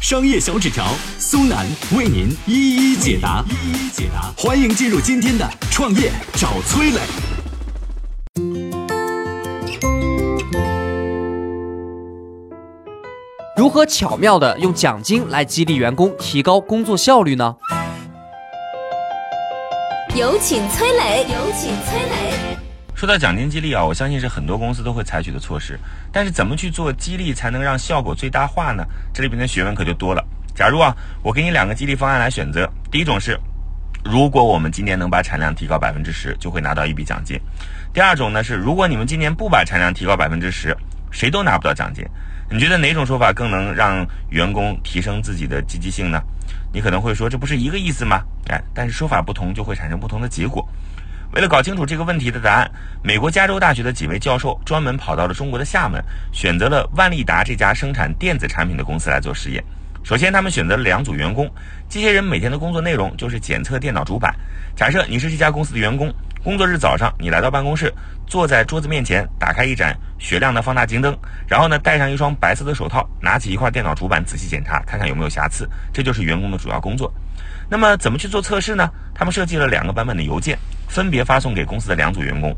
商业小纸条苏南为您一一解答，一一解答。欢迎进入今天的创业找崔磊。如何巧妙的用奖金来激励员工，提高工作效率呢？有请崔磊，有请崔磊。说到奖金激励啊，我相信是很多公司都会采取的措施。但是怎么去做激励才能让效果最大化呢？这里边的学问可就多了。假如啊，我给你两个激励方案来选择，第一种是，如果我们今年能把产量提高百分之十，就会拿到一笔奖金；第二种呢是，如果你们今年不把产量提高百分之十，谁都拿不到奖金。你觉得哪种说法更能让员工提升自己的积极性呢？你可能会说，这不是一个意思吗？哎，但是说法不同，就会产生不同的结果。为了搞清楚这个问题的答案，美国加州大学的几位教授专门跑到了中国的厦门，选择了万利达这家生产电子产品的公司来做实验。首先，他们选择了两组员工，这些人每天的工作内容就是检测电脑主板。假设你是这家公司的员工，工作日早上你来到办公室，坐在桌子面前，打开一盏雪亮的放大镜灯，然后呢戴上一双白色的手套，拿起一块电脑主板仔细检查，看看有没有瑕疵。这就是员工的主要工作。那么怎么去做测试呢？他们设计了两个版本的邮件，分别发送给公司的两组员工。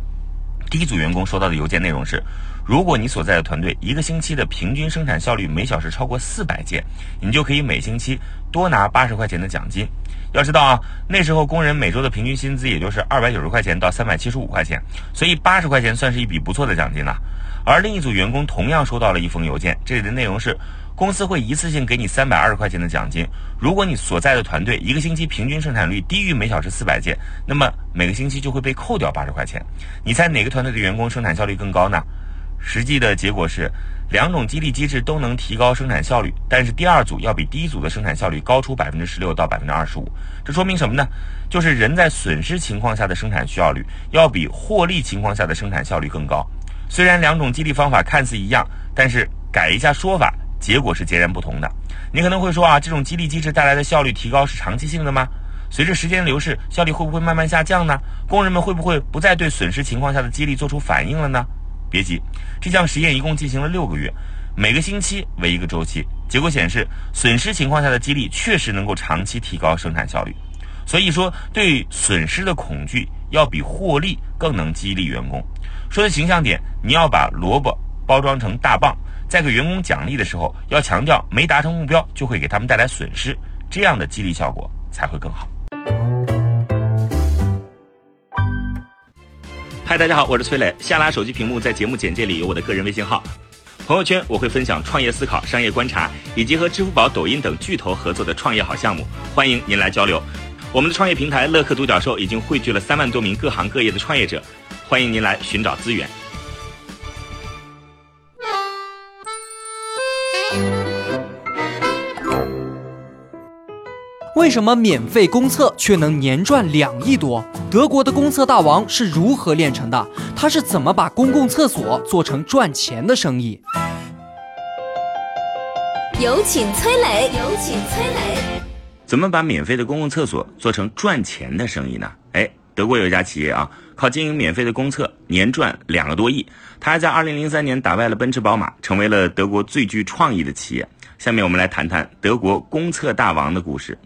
第一组员工收到的邮件内容是：如果你所在的团队一个星期的平均生产效率每小时超过四百件，你就可以每星期多拿八十块钱的奖金。要知道啊，那时候工人每周的平均薪资也就是二百九十块钱到三百七十五块钱，所以八十块钱算是一笔不错的奖金了。而另一组员工同样收到了一封邮件，这里的内容是。公司会一次性给你三百二十块钱的奖金。如果你所在的团队一个星期平均生产率低于每小时四百件，那么每个星期就会被扣掉八十块钱。你猜哪个团队的员工生产效率更高呢？实际的结果是，两种激励机制都能提高生产效率，但是第二组要比第一组的生产效率高出百分之十六到百分之二十五。这说明什么呢？就是人在损失情况下的生产效率要比获利情况下的生产效率更高。虽然两种激励方法看似一样，但是改一下说法。结果是截然不同的。你可能会说啊，这种激励机制带来的效率提高是长期性的吗？随着时间流逝，效率会不会慢慢下降呢？工人们会不会不再对损失情况下的激励做出反应了呢？别急，这项实验一共进行了六个月，每个星期为一个周期。结果显示，损失情况下的激励确实能够长期提高生产效率。所以说，对损失的恐惧要比获利更能激励员工。说的形象点，你要把萝卜包装成大棒。在给员工奖励的时候，要强调没达成目标就会给他们带来损失，这样的激励效果才会更好。嗨，大家好，我是崔磊。下拉手机屏幕，在节目简介里有我的个人微信号。朋友圈我会分享创业思考、商业观察，以及和支付宝、抖音等巨头合作的创业好项目，欢迎您来交流。我们的创业平台乐客独角兽已经汇聚了三万多名各行各业的创业者，欢迎您来寻找资源。为什么免费公厕却能年赚两亿多？德国的公厕大王是如何炼成的？他是怎么把公共厕所做成赚钱的生意？有请崔磊，有请崔磊。怎么把免费的公共厕所做成赚钱的生意呢？哎，德国有一家企业啊，靠经营免费的公厕，年赚两个多亿。他还在二零零三年打败了奔驰、宝马，成为了德国最具创意的企业。下面我们来谈谈德国公厕大王的故事。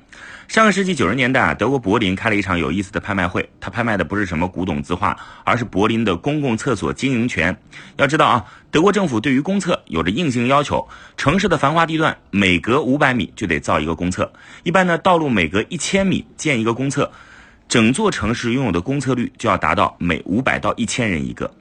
上个世纪九十年代啊，德国柏林开了一场有意思的拍卖会。他拍卖的不是什么古董字画，而是柏林的公共厕所经营权。要知道啊，德国政府对于公厕有着硬性要求，城市的繁华地段每隔五百米就得造一个公厕。一般呢，道路每隔一千米建一个公厕，整座城市拥有的公厕率就要达到每五百到一千人一个。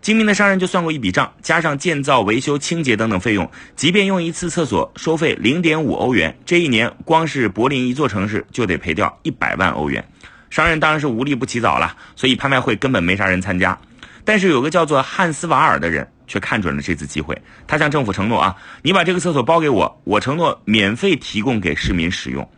精明的商人就算过一笔账，加上建造、维修、清洁等等费用，即便用一次厕所收费零点五欧元，这一年光是柏林一座城市就得赔掉一百万欧元。商人当然是无利不起早了，所以拍卖会根本没啥人参加。但是有个叫做汉斯瓦尔的人却看准了这次机会，他向政府承诺啊，你把这个厕所包给我，我承诺免费提供给市民使用。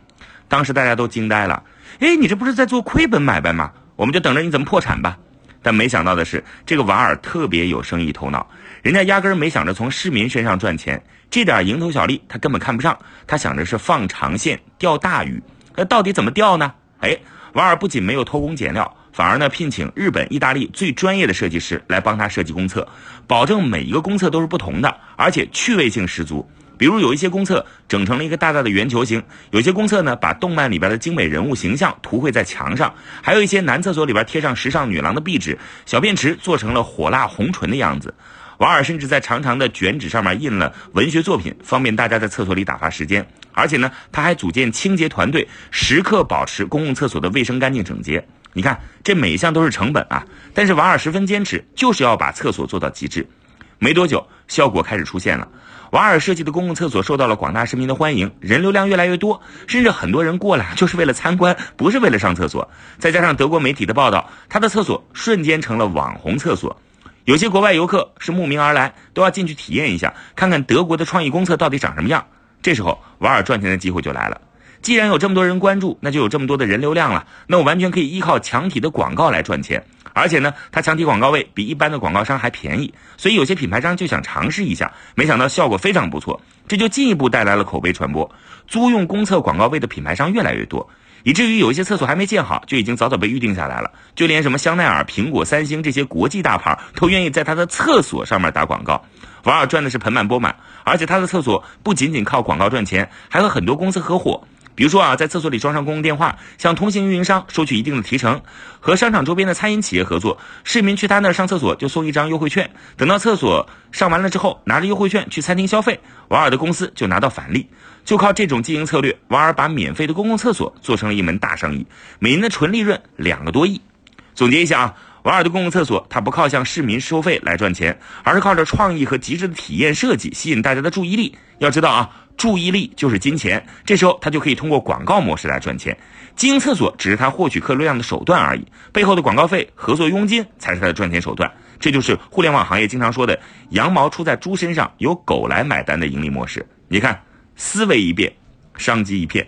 当时大家都惊呆了，哎，你这不是在做亏本买卖吗？我们就等着你怎么破产吧。但没想到的是，这个瓦尔特别有生意头脑，人家压根儿没想着从市民身上赚钱，这点蝇头小利他根本看不上，他想着是放长线钓大鱼。那到底怎么钓呢？哎，瓦尔不仅没有偷工减料，反而呢聘请日本、意大利最专业的设计师来帮他设计公厕，保证每一个公厕都是不同的，而且趣味性十足。比如有一些公厕整成了一个大大的圆球形，有些公厕呢把动漫里边的精美人物形象涂绘在墙上，还有一些男厕所里边贴上时尚女郎的壁纸，小便池做成了火辣红唇的样子。瓦尔甚至在长长的卷纸上面印了文学作品，方便大家在厕所里打发时间。而且呢，他还组建清洁团队，时刻保持公共厕所的卫生干净整洁。你看，这每一项都是成本啊，但是瓦尔十分坚持，就是要把厕所做到极致。没多久，效果开始出现了。瓦尔设计的公共厕所受到了广大市民的欢迎，人流量越来越多，甚至很多人过来就是为了参观，不是为了上厕所。再加上德国媒体的报道，他的厕所瞬间成了网红厕所。有些国外游客是慕名而来，都要进去体验一下，看看德国的创意公厕到底长什么样。这时候，瓦尔赚钱的机会就来了。既然有这么多人关注，那就有这么多的人流量了，那我完全可以依靠墙体的广告来赚钱。而且呢，它墙体广告位比一般的广告商还便宜，所以有些品牌商就想尝试一下，没想到效果非常不错，这就进一步带来了口碑传播。租用公厕广告位的品牌商越来越多，以至于有一些厕所还没建好，就已经早早被预定下来了。就连什么香奈儿、苹果、三星这些国际大牌都愿意在他的厕所上面打广告。瓦尔赚的是盆满钵满，而且他的厕所不仅仅靠广告赚钱，还和很多公司合伙。比如说啊，在厕所里装上公共电话，向通信运营商收取一定的提成；和商场周边的餐饮企业合作，市民去他那儿上厕所就送一张优惠券。等到厕所上完了之后，拿着优惠券去餐厅消费，瓦尔的公司就拿到返利。就靠这种经营策略，瓦尔把免费的公共厕所做成了一门大生意，每年的纯利润两个多亿。总结一下啊，瓦尔的公共厕所，它不靠向市民收费来赚钱，而是靠着创意和极致的体验设计吸引大家的注意力。要知道啊。注意力就是金钱，这时候他就可以通过广告模式来赚钱。经营厕所只是他获取客流量的手段而已，背后的广告费、合作佣金才是他的赚钱手段。这就是互联网行业经常说的“羊毛出在猪身上，由狗来买单”的盈利模式。你看，思维一变，商机一片。